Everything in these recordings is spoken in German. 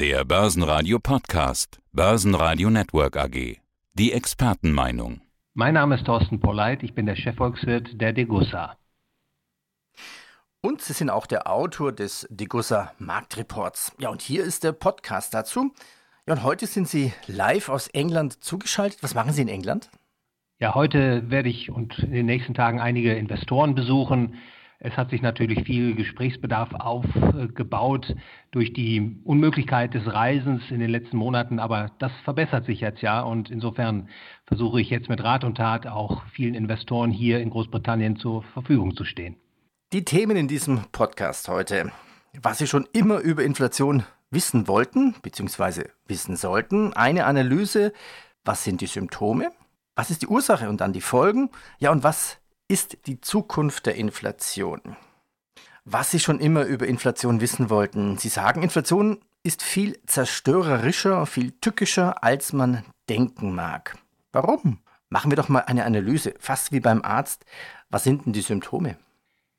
Der Börsenradio Podcast. Börsenradio Network AG. Die Expertenmeinung. Mein Name ist Thorsten Polleit, ich bin der Chefvolkswirt der Degussa. Und Sie sind auch der Autor des Degussa Marktreports. Ja, und hier ist der Podcast dazu. Ja, und heute sind Sie live aus England zugeschaltet. Was machen Sie in England? Ja, heute werde ich und in den nächsten Tagen einige Investoren besuchen. Es hat sich natürlich viel Gesprächsbedarf aufgebaut durch die Unmöglichkeit des Reisens in den letzten Monaten, aber das verbessert sich jetzt ja und insofern versuche ich jetzt mit Rat und Tat auch vielen Investoren hier in Großbritannien zur Verfügung zu stehen. Die Themen in diesem Podcast heute. Was Sie schon immer über Inflation wissen wollten bzw. wissen sollten. Eine Analyse, was sind die Symptome? Was ist die Ursache und dann die Folgen? Ja, und was ist die Zukunft der Inflation? Was Sie schon immer über Inflation wissen wollten. Sie sagen, Inflation ist viel zerstörerischer, viel tückischer, als man denken mag. Warum? Machen wir doch mal eine Analyse, fast wie beim Arzt. Was sind denn die Symptome?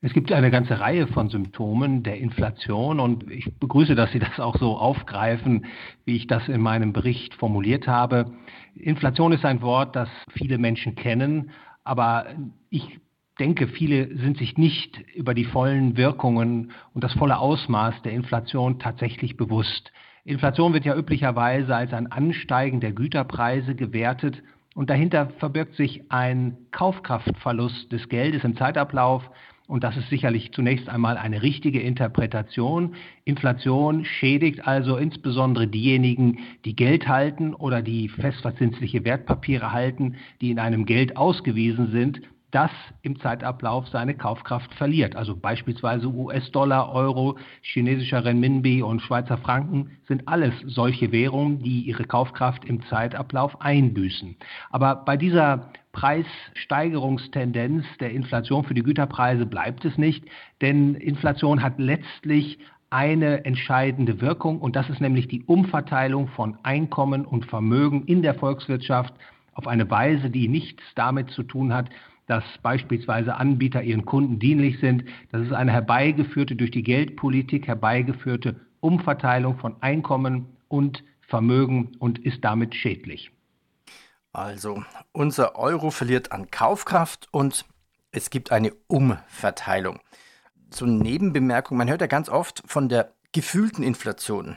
Es gibt eine ganze Reihe von Symptomen der Inflation und ich begrüße, dass Sie das auch so aufgreifen, wie ich das in meinem Bericht formuliert habe. Inflation ist ein Wort, das viele Menschen kennen, aber ich denke, viele sind sich nicht über die vollen Wirkungen und das volle Ausmaß der Inflation tatsächlich bewusst. Inflation wird ja üblicherweise als ein Ansteigen der Güterpreise gewertet und dahinter verbirgt sich ein Kaufkraftverlust des Geldes im Zeitablauf und das ist sicherlich zunächst einmal eine richtige Interpretation. Inflation schädigt also insbesondere diejenigen, die Geld halten oder die festverzinsliche Wertpapiere halten, die in einem Geld ausgewiesen sind, das im Zeitablauf seine Kaufkraft verliert. Also beispielsweise US-Dollar, Euro, chinesischer Renminbi und Schweizer Franken sind alles solche Währungen, die ihre Kaufkraft im Zeitablauf einbüßen. Aber bei dieser Preissteigerungstendenz der Inflation für die Güterpreise bleibt es nicht, denn Inflation hat letztlich eine entscheidende Wirkung und das ist nämlich die Umverteilung von Einkommen und Vermögen in der Volkswirtschaft auf eine Weise, die nichts damit zu tun hat, dass beispielsweise Anbieter ihren Kunden dienlich sind. Das ist eine herbeigeführte, durch die Geldpolitik herbeigeführte Umverteilung von Einkommen und Vermögen und ist damit schädlich. Also, unser Euro verliert an Kaufkraft und es gibt eine Umverteilung. Zur Nebenbemerkung, man hört ja ganz oft von der gefühlten Inflation.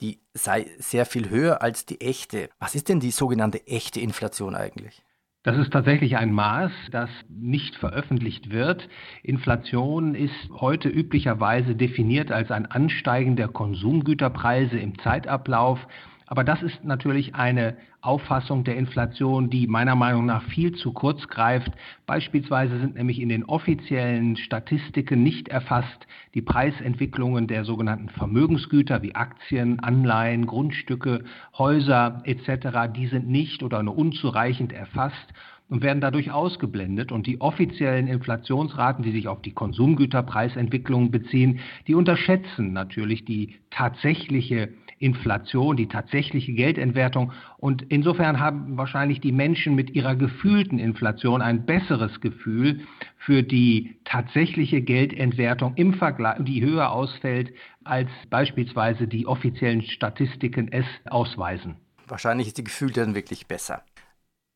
Die sei sehr viel höher als die echte. Was ist denn die sogenannte echte Inflation eigentlich? Das ist tatsächlich ein Maß, das nicht veröffentlicht wird. Inflation ist heute üblicherweise definiert als ein Ansteigen der Konsumgüterpreise im Zeitablauf. Aber das ist natürlich eine Auffassung der Inflation, die meiner Meinung nach viel zu kurz greift. Beispielsweise sind nämlich in den offiziellen Statistiken nicht erfasst die Preisentwicklungen der sogenannten Vermögensgüter wie Aktien, Anleihen, Grundstücke, Häuser etc. Die sind nicht oder nur unzureichend erfasst und werden dadurch ausgeblendet. Und die offiziellen Inflationsraten, die sich auf die Konsumgüterpreisentwicklung beziehen, die unterschätzen natürlich die tatsächliche Inflation, die tatsächliche Geldentwertung. Und insofern haben wahrscheinlich die Menschen mit ihrer gefühlten Inflation ein besseres Gefühl für die tatsächliche Geldentwertung im Vergleich, die höher ausfällt, als beispielsweise die offiziellen Statistiken es ausweisen. Wahrscheinlich ist die Gefühl dann wirklich besser.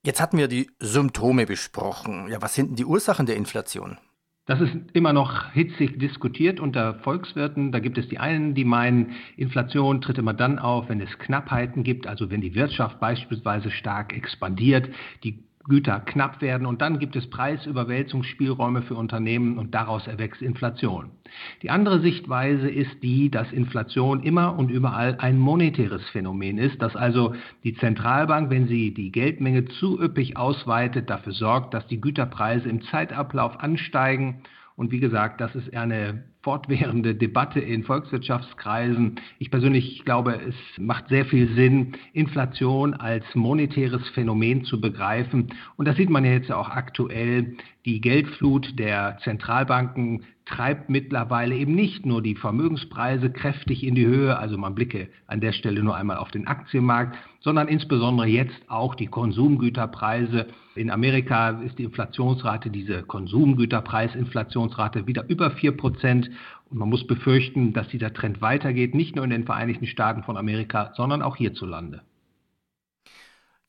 Jetzt hatten wir die Symptome besprochen. Ja, was sind denn die Ursachen der Inflation? Das ist immer noch hitzig diskutiert unter Volkswirten. Da gibt es die einen, die meinen, Inflation tritt immer dann auf, wenn es Knappheiten gibt, also wenn die Wirtschaft beispielsweise stark expandiert, die Güter knapp werden und dann gibt es Preisüberwälzungsspielräume für Unternehmen und daraus erwächst Inflation. Die andere Sichtweise ist die, dass Inflation immer und überall ein monetäres Phänomen ist, dass also die Zentralbank, wenn sie die Geldmenge zu üppig ausweitet, dafür sorgt, dass die Güterpreise im Zeitablauf ansteigen und wie gesagt, das ist eine fortwährende Debatte in Volkswirtschaftskreisen. Ich persönlich glaube, es macht sehr viel Sinn, Inflation als monetäres Phänomen zu begreifen. Und das sieht man ja jetzt auch aktuell. Die Geldflut der Zentralbanken treibt mittlerweile eben nicht nur die Vermögenspreise kräftig in die Höhe, also man blicke an der Stelle nur einmal auf den Aktienmarkt, sondern insbesondere jetzt auch die Konsumgüterpreise. In Amerika ist die Inflationsrate, diese Konsumgüterpreisinflationsrate wieder über vier Prozent Und man muss befürchten, dass dieser Trend weitergeht, nicht nur in den Vereinigten Staaten von Amerika, sondern auch hierzulande.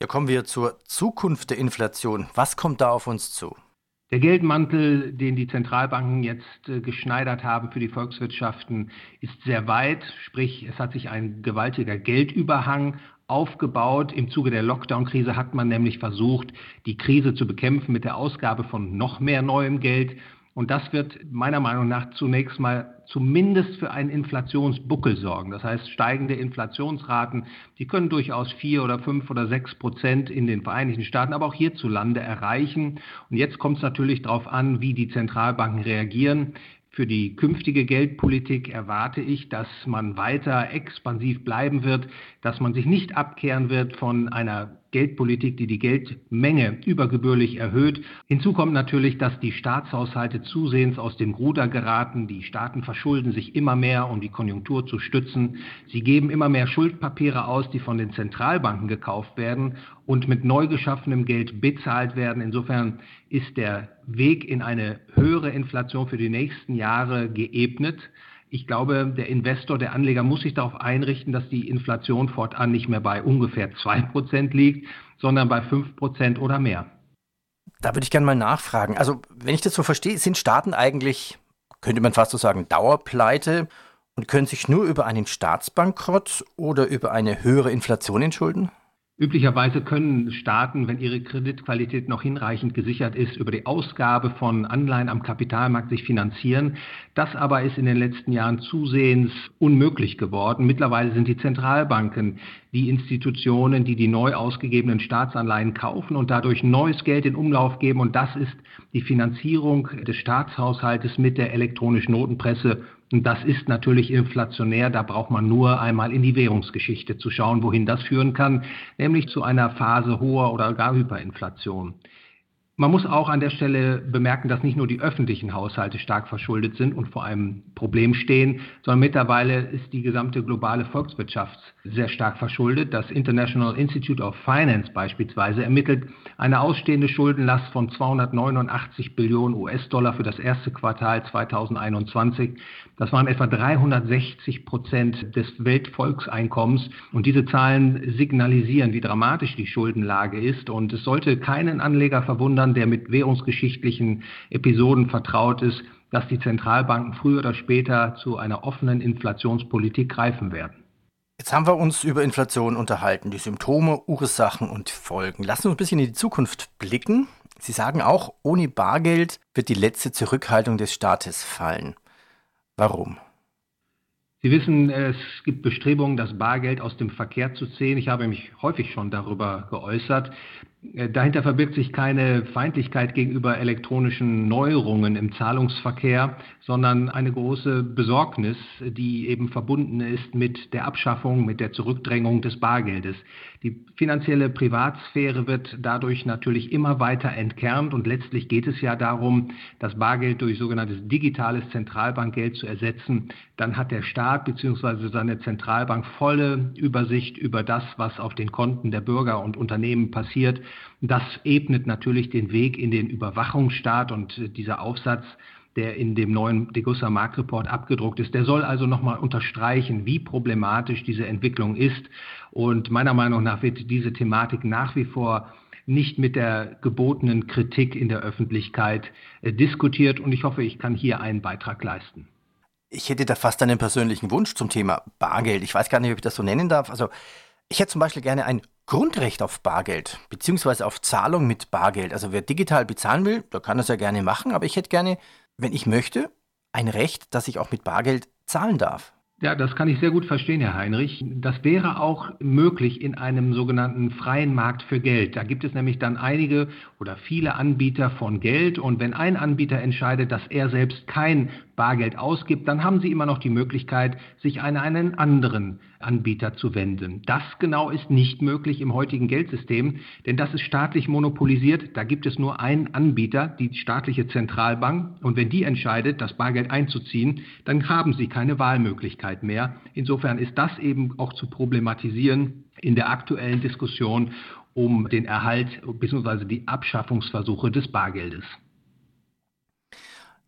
Ja, kommen wir zur Zukunft der Inflation. Was kommt da auf uns zu? Der Geldmantel, den die Zentralbanken jetzt äh, geschneidert haben für die Volkswirtschaften, ist sehr weit. Sprich, es hat sich ein gewaltiger Geldüberhang aufgebaut. Im Zuge der Lockdown-Krise hat man nämlich versucht, die Krise zu bekämpfen mit der Ausgabe von noch mehr neuem Geld. Und das wird meiner Meinung nach zunächst mal zumindest für einen Inflationsbuckel sorgen. Das heißt, steigende Inflationsraten, die können durchaus vier oder fünf oder sechs Prozent in den Vereinigten Staaten, aber auch hierzulande erreichen. Und jetzt kommt es natürlich darauf an, wie die Zentralbanken reagieren. Für die künftige Geldpolitik erwarte ich, dass man weiter expansiv bleiben wird, dass man sich nicht abkehren wird von einer Geldpolitik, die die Geldmenge übergebührlich erhöht. Hinzu kommt natürlich, dass die Staatshaushalte zusehends aus dem Ruder geraten. Die Staaten verschulden sich immer mehr, um die Konjunktur zu stützen. Sie geben immer mehr Schuldpapiere aus, die von den Zentralbanken gekauft werden und mit neu geschaffenem Geld bezahlt werden. Insofern ist der Weg in eine höhere Inflation für die nächsten Jahre geebnet. Ich glaube, der Investor, der Anleger muss sich darauf einrichten, dass die Inflation fortan nicht mehr bei ungefähr 2% liegt, sondern bei 5% oder mehr. Da würde ich gerne mal nachfragen. Also, wenn ich das so verstehe, sind Staaten eigentlich, könnte man fast so sagen, Dauerpleite und können sich nur über einen Staatsbankrott oder über eine höhere Inflation entschulden? Üblicherweise können Staaten, wenn ihre Kreditqualität noch hinreichend gesichert ist, über die Ausgabe von Anleihen am Kapitalmarkt sich finanzieren. Das aber ist in den letzten Jahren zusehends unmöglich geworden. Mittlerweile sind die Zentralbanken die Institutionen, die die neu ausgegebenen Staatsanleihen kaufen und dadurch neues Geld in Umlauf geben. Und das ist die Finanzierung des Staatshaushaltes mit der elektronischen Notenpresse und das ist natürlich inflationär. Da braucht man nur einmal in die Währungsgeschichte zu schauen, wohin das führen kann, nämlich zu einer Phase hoher oder gar Hyperinflation. Man muss auch an der Stelle bemerken, dass nicht nur die öffentlichen Haushalte stark verschuldet sind und vor einem Problem stehen, sondern mittlerweile ist die gesamte globale Volkswirtschaft sehr stark verschuldet. Das International Institute of Finance beispielsweise ermittelt eine ausstehende Schuldenlast von 289 Billionen US-Dollar für das erste Quartal 2021. Das waren etwa 360 Prozent des Weltvolkseinkommens. Und diese Zahlen signalisieren, wie dramatisch die Schuldenlage ist. Und es sollte keinen Anleger verwundern, der mit währungsgeschichtlichen Episoden vertraut ist, dass die Zentralbanken früher oder später zu einer offenen Inflationspolitik greifen werden. Jetzt haben wir uns über Inflation unterhalten, die Symptome, Ursachen und Folgen. Lassen wir uns ein bisschen in die Zukunft blicken. Sie sagen auch, ohne Bargeld wird die letzte Zurückhaltung des Staates fallen. Warum? Sie wissen, es gibt Bestrebungen, das Bargeld aus dem Verkehr zu ziehen. Ich habe mich häufig schon darüber geäußert. Äh, dahinter verbirgt sich keine Feindlichkeit gegenüber elektronischen Neuerungen im Zahlungsverkehr, sondern eine große Besorgnis, die eben verbunden ist mit der Abschaffung, mit der Zurückdrängung des Bargeldes. Die finanzielle Privatsphäre wird dadurch natürlich immer weiter entkernt und letztlich geht es ja darum, das Bargeld durch sogenanntes digitales Zentralbankgeld zu ersetzen. Dann hat der Staat bzw. seine Zentralbank volle Übersicht über das, was auf den Konten der Bürger und Unternehmen passiert. Das ebnet natürlich den Weg in den Überwachungsstaat und dieser Aufsatz der in dem neuen Degussa Marktreport abgedruckt ist. Der soll also nochmal unterstreichen, wie problematisch diese Entwicklung ist. Und meiner Meinung nach wird diese Thematik nach wie vor nicht mit der gebotenen Kritik in der Öffentlichkeit äh, diskutiert. Und ich hoffe, ich kann hier einen Beitrag leisten. Ich hätte da fast einen persönlichen Wunsch zum Thema Bargeld. Ich weiß gar nicht, ob ich das so nennen darf. Also ich hätte zum Beispiel gerne ein Grundrecht auf Bargeld, beziehungsweise auf Zahlung mit Bargeld. Also wer digital bezahlen will, der kann das ja gerne machen, aber ich hätte gerne, wenn ich möchte, ein Recht, dass ich auch mit Bargeld zahlen darf. Ja, das kann ich sehr gut verstehen, Herr Heinrich. Das wäre auch möglich in einem sogenannten freien Markt für Geld. Da gibt es nämlich dann einige oder viele Anbieter von Geld. Und wenn ein Anbieter entscheidet, dass er selbst kein Bargeld ausgibt, dann haben Sie immer noch die Möglichkeit, sich an einen anderen Anbieter zu wenden. Das genau ist nicht möglich im heutigen Geldsystem, denn das ist staatlich monopolisiert. Da gibt es nur einen Anbieter, die staatliche Zentralbank. Und wenn die entscheidet, das Bargeld einzuziehen, dann haben Sie keine Wahlmöglichkeit mehr. Insofern ist das eben auch zu problematisieren in der aktuellen Diskussion um den Erhalt bzw. die Abschaffungsversuche des Bargeldes.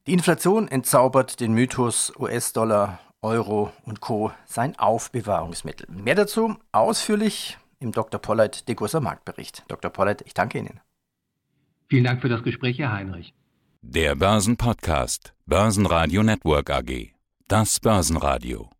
Die Inflation entzaubert den Mythos US-Dollar, Euro und Co. sein Aufbewahrungsmittel. Mehr dazu ausführlich im Dr. Polleit Degussa Marktbericht. Dr. Polleit, ich danke Ihnen. Vielen Dank für das Gespräch, Herr Heinrich. Der Börsenpodcast, Börsenradio Network AG. Das Börsenradio.